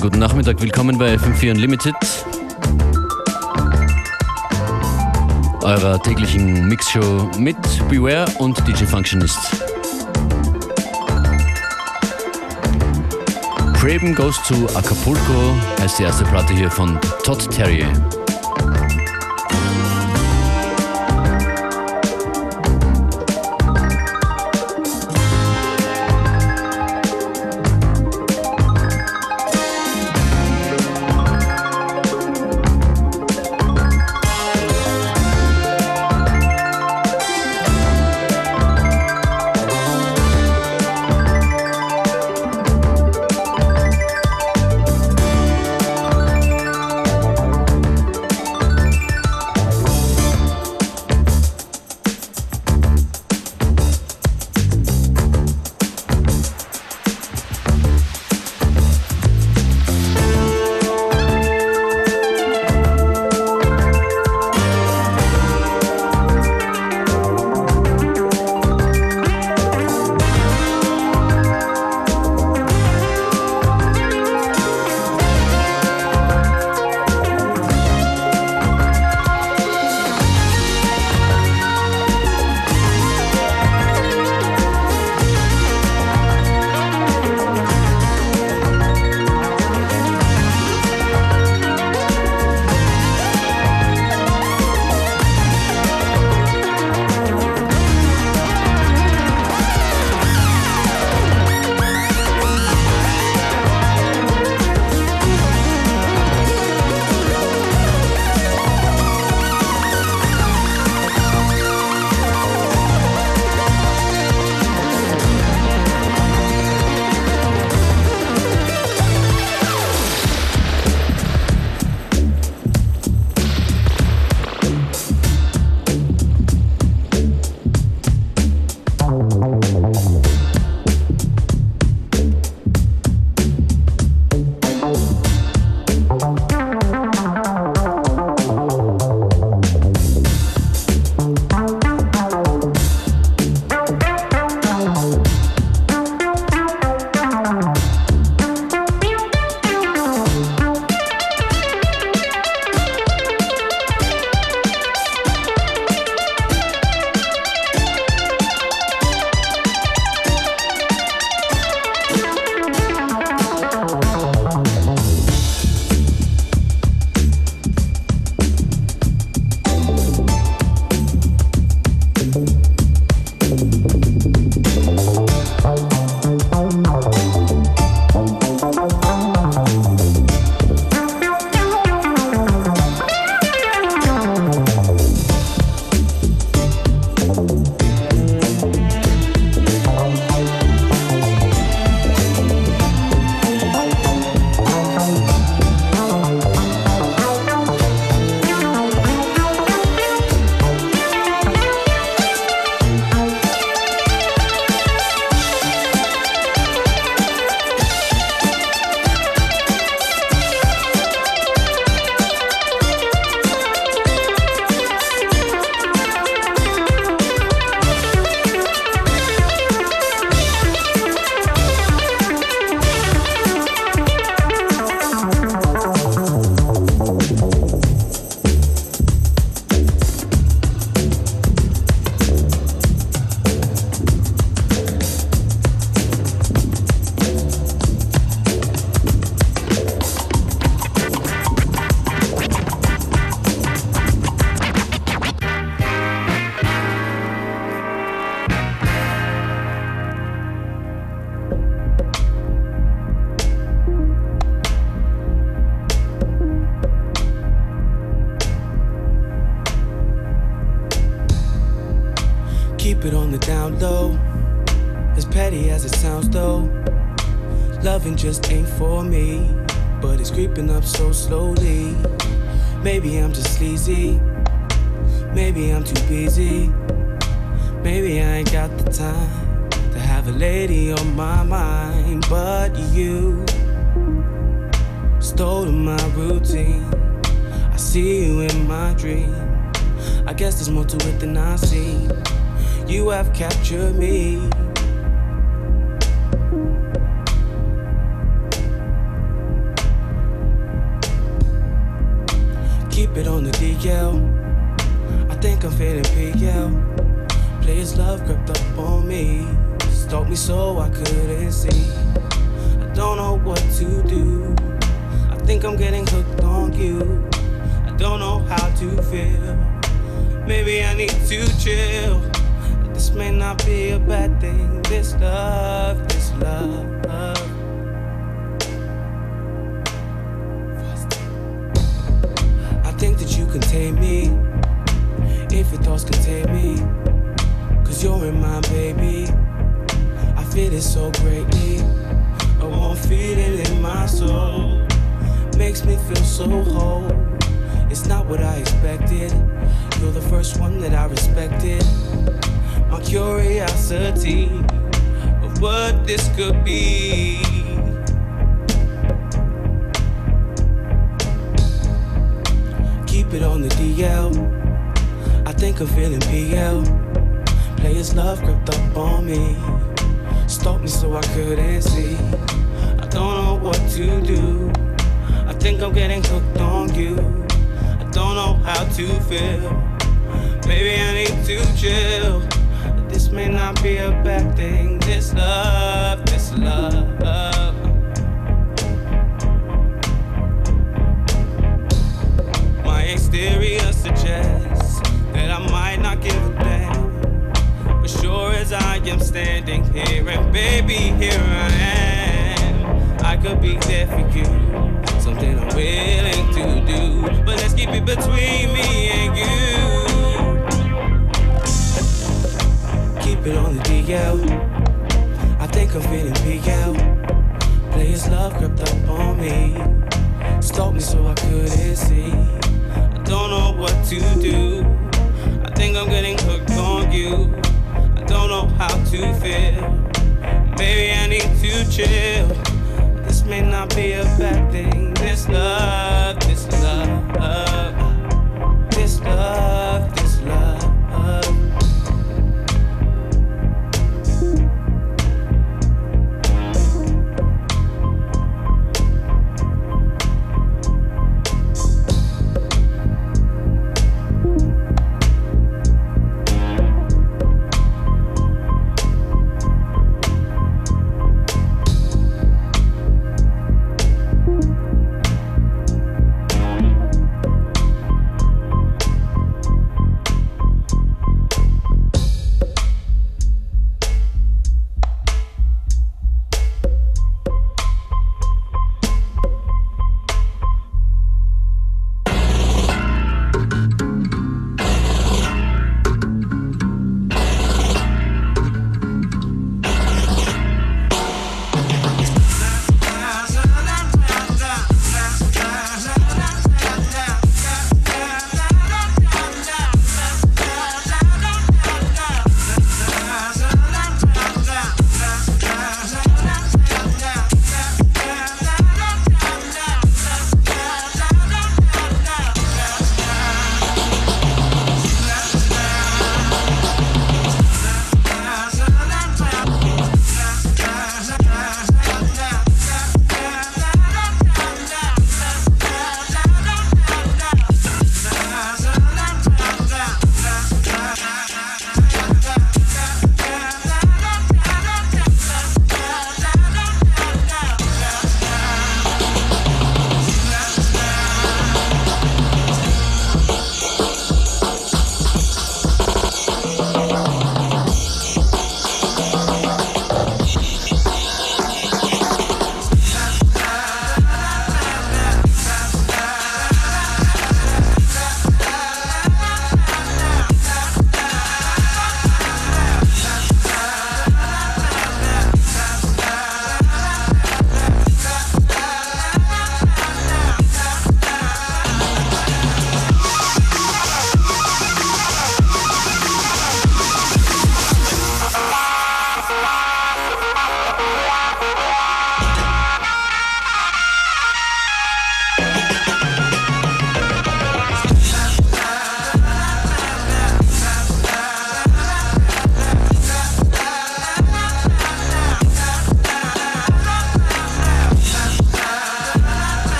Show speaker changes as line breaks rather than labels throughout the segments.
wunderschönen guten Nachmittag. Willkommen bei FM4 Unlimited, eurer täglichen Mixshow mit Beware und DJ Functionist. Craven Goes to Acapulco heißt die erste Platte hier von Todd Terrier. more to it than I see. You have captured me. Keep it on the DL. I think I'm feeling PL. Please, love crept up on me. Stalked me so I couldn't see. I don't know what to do. I think I'm getting hooked on you. I don't know how to feel. Maybe I need to chill. This may not be a bad thing. This love, this love. I think that you can tame me if your thoughts contain me. Cause you're in my baby. I feel it so greatly. A warm feeling in my soul makes me feel so whole. It's not what I expected. You're the first one that I respected my curiosity of what this could be. Keep it on the DL. I think I'm feeling PL. Players love crept up on me. Stalked me so I couldn't see. I don't know what to do. I think I'm getting hooked on you. I don't know how to feel. Maybe I need to chill This may not be a bad thing. This love, this love. My exterior suggests that I might not give a damn. But sure as I am standing here, and baby, here I am. I could be there for you. Something I'm willing to do. But let's keep it between me and you. On the DL. I think I'm feeling PL. Players love crept up on me. Stalked me so I couldn't see. I don't know what to do. I think I'm getting hooked on you. I don't know how to feel. Maybe I need to chill. This may not be a bad thing. This love,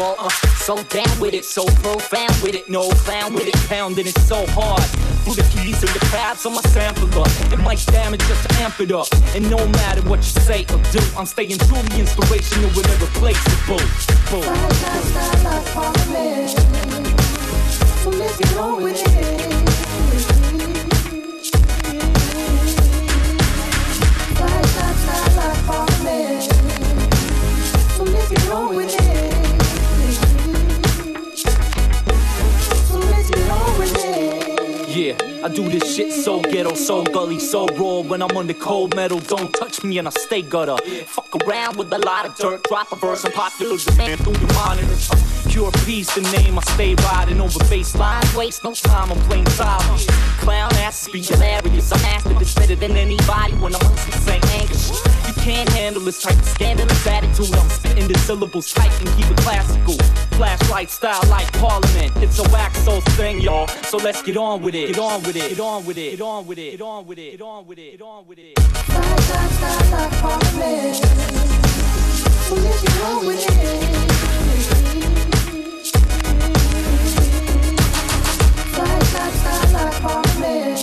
Roll, uh, so down with it, so profound with it, no clown with it, pounding it so hard. Through the keys and the pads on my sampler, it might damage just to amp it up. And no matter what you say or do, I'm staying truly inspirational and irreplaceable. Boom. So let's get on with it. I do this shit so ghetto, so gully, so raw. When I'm on the cold metal, don't touch me and I stay gutter. Fuck around with a lot of dirt, drop a verse and pop popular demand through the monitors. Pure peace, the name I stay riding over baseline. Waste no time, I'm playing silent. Clown ass, speak hilarious. I'm after this better than anybody when I'm on some St. Angus. Can't handle this type of scandalous attitude. I'm spitting the syllables tight and keep it classical. Flashlight style like Parliament. It's a wax soul thing, y'all. So let's get on with it. Get on with it. Get on with it. Get on with it. Get on with it. Get on with it. Get on with it. Flashlight style like Parliament. So let's get on with it. Flashlight style like Parliament.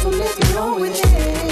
So let's get on with it.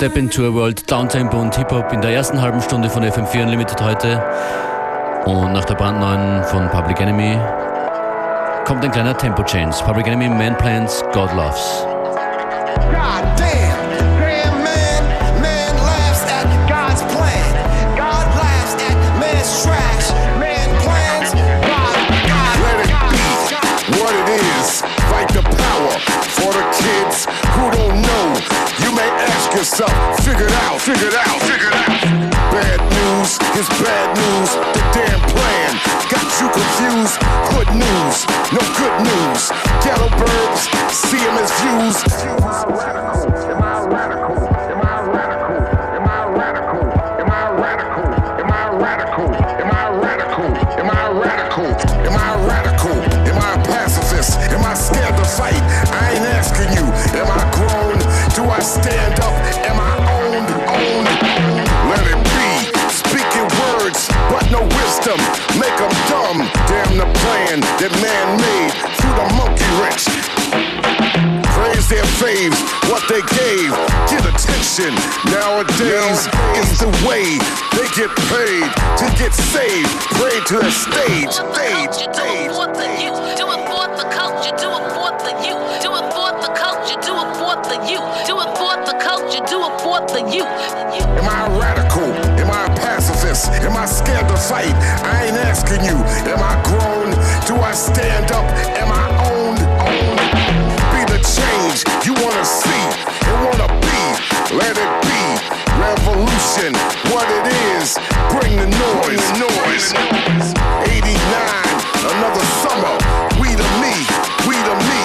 Step into a World, Downtempo und Hip-Hop in der ersten halben Stunde von FM4 Unlimited heute. Und nach der brandneuen von Public Enemy kommt ein kleiner Tempo-Change. Public Enemy, Man Plans, God Loves.
Ask yourself, figure it out, figure it out, figure it out. Bad news is bad news. The damn plan got you confused. Good news, no good news. Ghetto birds, see 'em as views. Am I radical? Am I radical? That man made through the monkey wrench. Praise their faves, what they gave. Get attention. Nowadays is the way they get paid to get saved. Pray to the stage. Stage.
Do it
Stage.
for the. Do it for the culture. Do it for the youth. Do it for the culture. Do it for the youth. Do it for the culture. Do it for the youth.
Am I radical? Am I a pacifist? Am I scared to fight? I ain't asking you. Am I grown? Do I stand up? Am I owned? Owned? Be the change you wanna see and wanna be. Let it be. Revolution, what it is. Bring the noise. noise. 89, another summer. We the me, we the me.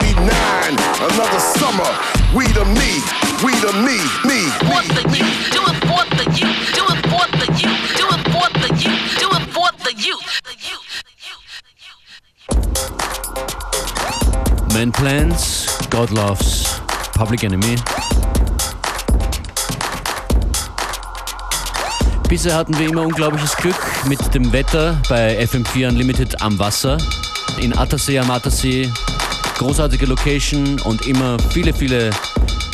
89, another summer. We the me, we the me, me,
For
me.
the youth. Do it for the youth. Do it for the youth. Do it for the youth. Do it for the youth. The youth.
Man Plans, God Loves, Public Enemy. Bisher hatten wir immer unglaubliches Glück mit dem Wetter bei FM4 Unlimited am Wasser. In Attersee am Attersee großartige Location und immer viele, viele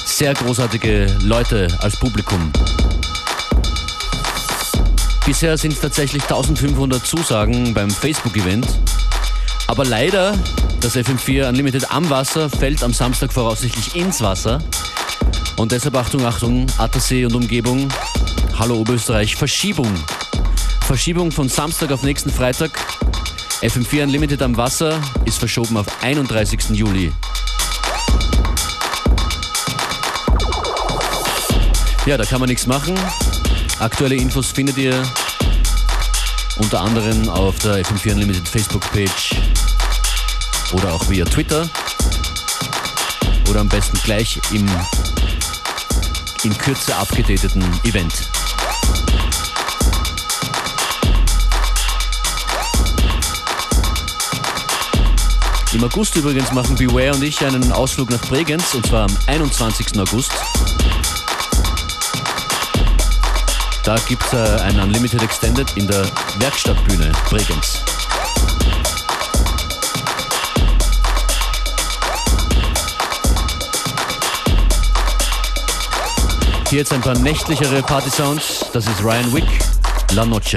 sehr großartige Leute als Publikum. Bisher sind es tatsächlich 1500 Zusagen beim Facebook-Event. Aber leider, das FM4 Unlimited am Wasser fällt am Samstag voraussichtlich ins Wasser. Und deshalb Achtung, Achtung, Attersee und Umgebung. Hallo Oberösterreich, Verschiebung. Verschiebung von Samstag auf nächsten Freitag. FM4 Unlimited am Wasser ist verschoben auf 31. Juli. Ja, da kann man nichts machen. Aktuelle Infos findet ihr unter anderem auf der FM4 Unlimited Facebook-Page oder auch via Twitter oder am besten gleich im in Kürze abgedateten Event. Im August übrigens machen Beware und ich einen Ausflug nach Bregenz und zwar am 21. August. Da gibt es äh, ein Unlimited Extended in der Werkstattbühne Bregenz. Jetzt ein paar nächtlichere Party-Sounds. Das ist Ryan Wick, La Noche.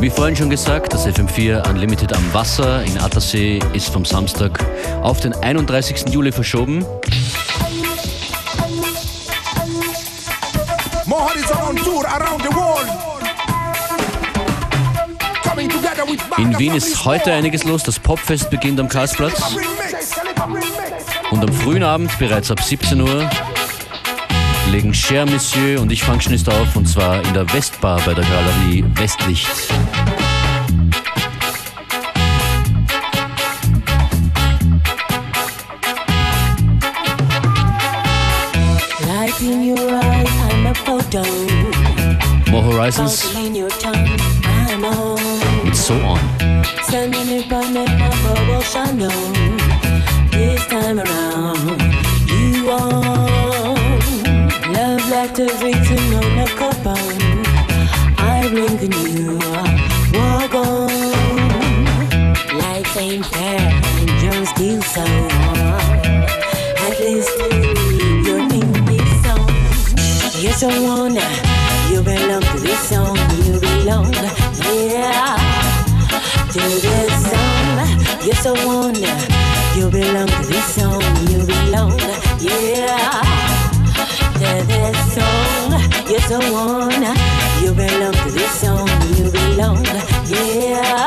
Wie vorhin schon gesagt, das FM4 Unlimited am Wasser in Attersee ist vom Samstag auf den 31. Juli verschoben. In Wien ist heute einiges los. Das Popfest beginnt am Karlsplatz. Und am frühen Abend, bereits ab 17 Uhr, legen Cher Monsieur und ich Functionist auf und zwar in der Westbar bei der Galerie Westlicht. More Horizons with So On. Letters written The one. You belong to this song. You belong, yeah.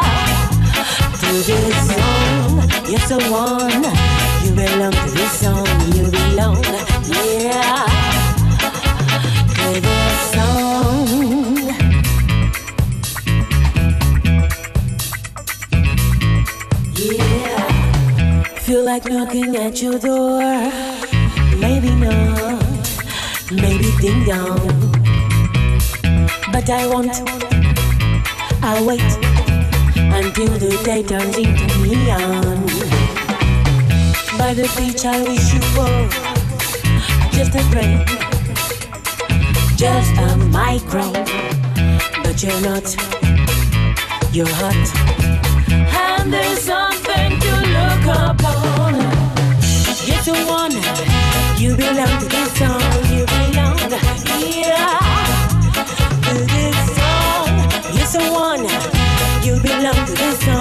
To this song. You're the one. You belong to this song. You belong, yeah. To this song. Yeah. Feel like knocking at your door. Maybe not maybe ding dong. But I won't, I'll wait until the day turns into neon. By the beach, I wish you were just a brain, just a micro. But you're not, you're hot. And there's something to look upon. You're the one, you belong to this song. one. Belong to this song.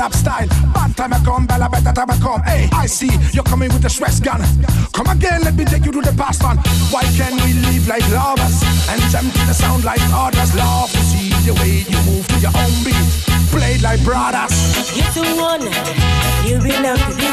Up style. Bad time I come, bella better time I come. Hey, I see you're coming with the stress gun. Come again, let me take you to the past one. Why can't we live like lovers and jump to the sound like others? Love to see the way you move to your own beat. Played like brothers.
You're the one. You belong to this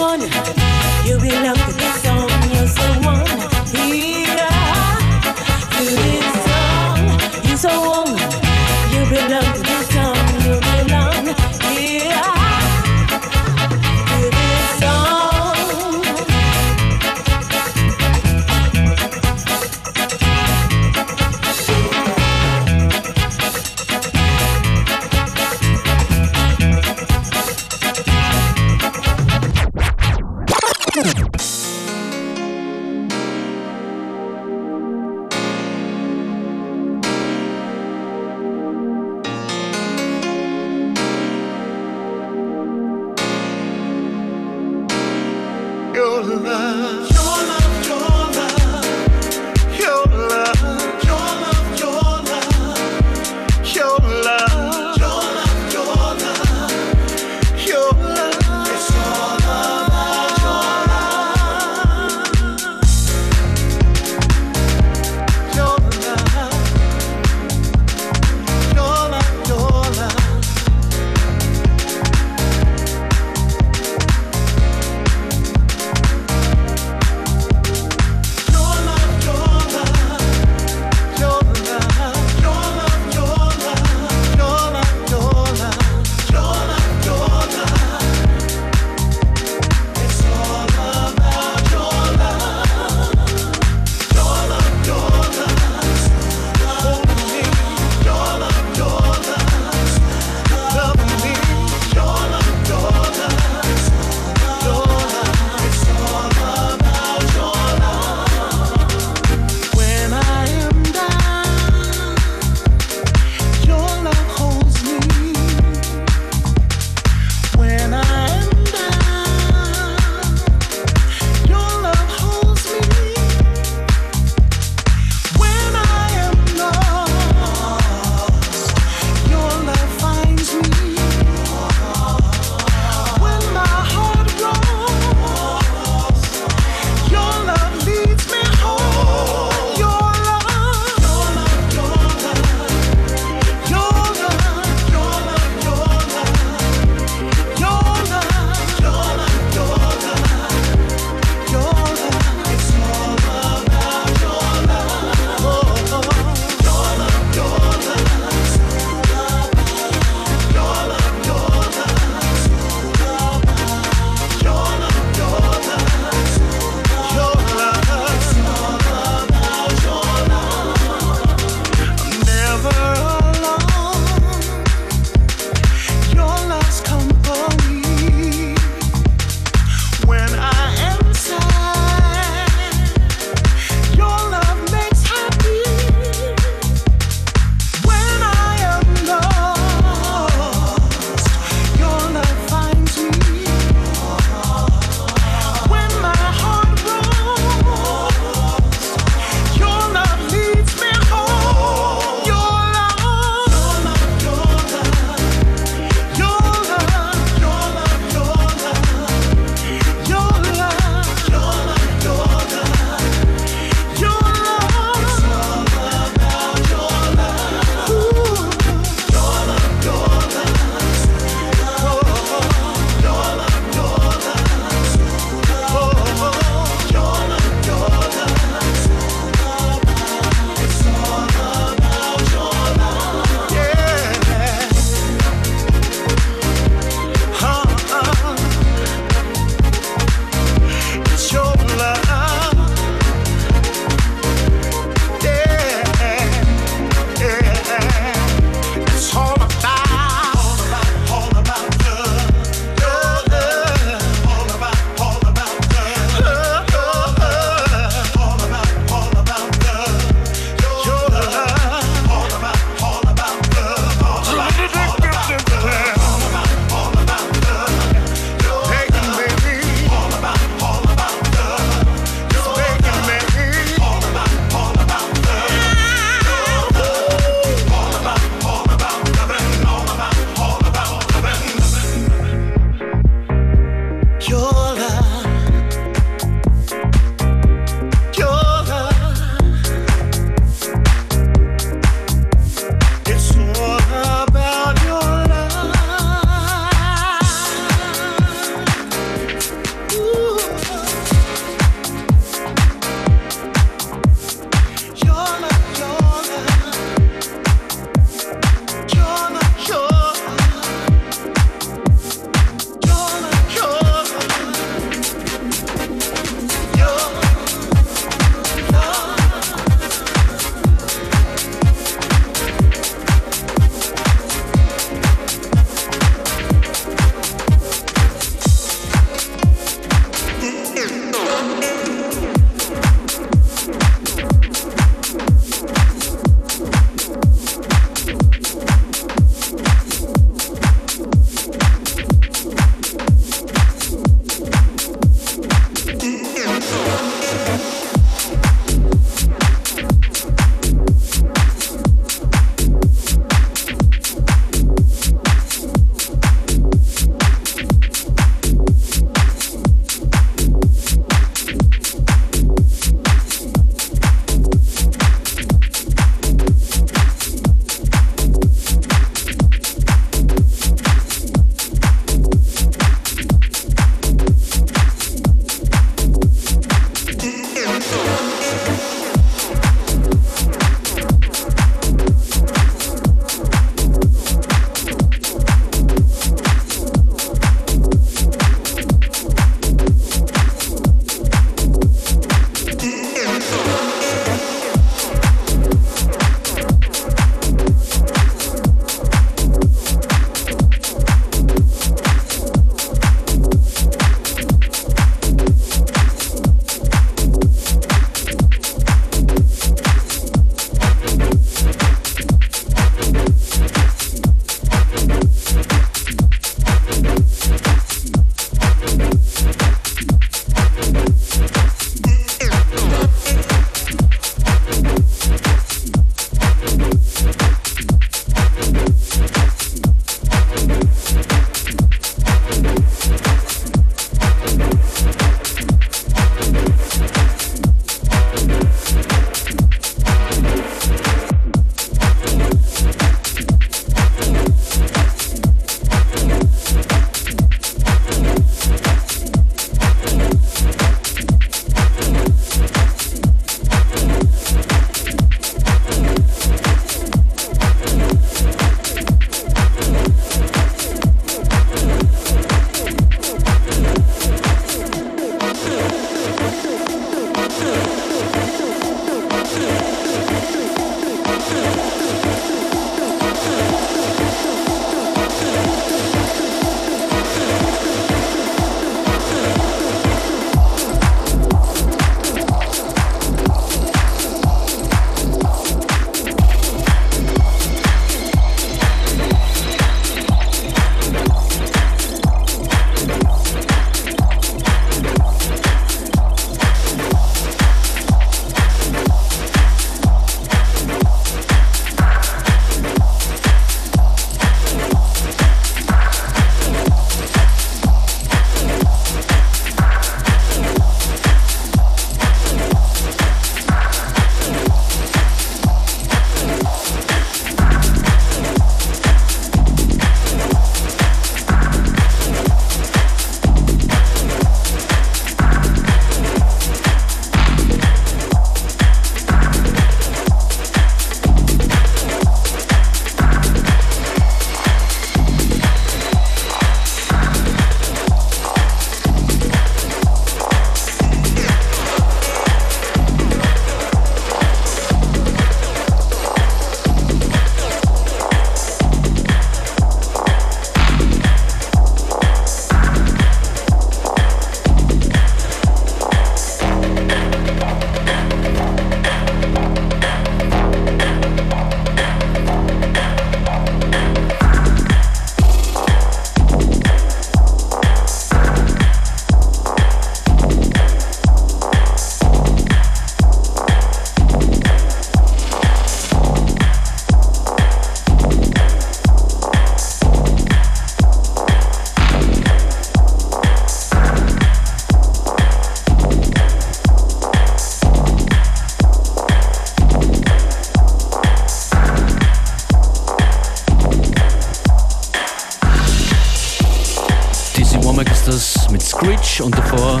ist das mit Screech und davor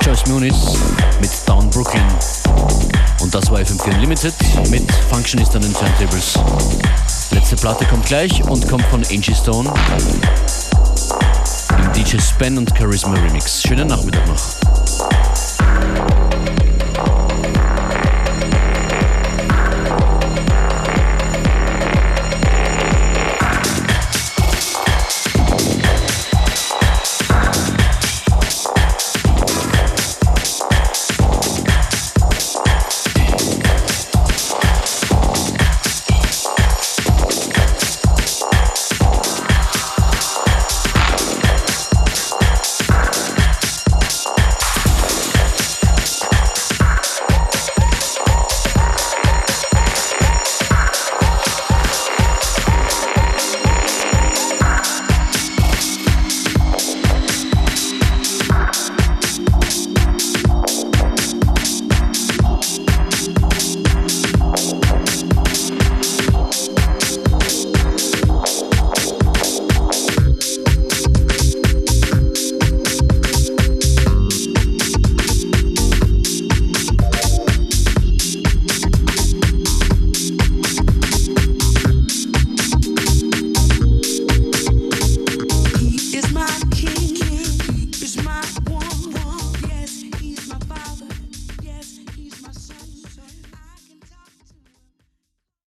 Joyce Muniz mit Down Brooklyn. Und das war FM4 Unlimited mit Functionist an den Turntables. Letzte Platte kommt gleich und kommt von Angie Stone im DJ Span und Charisma Remix. Schönen Nachmittag noch.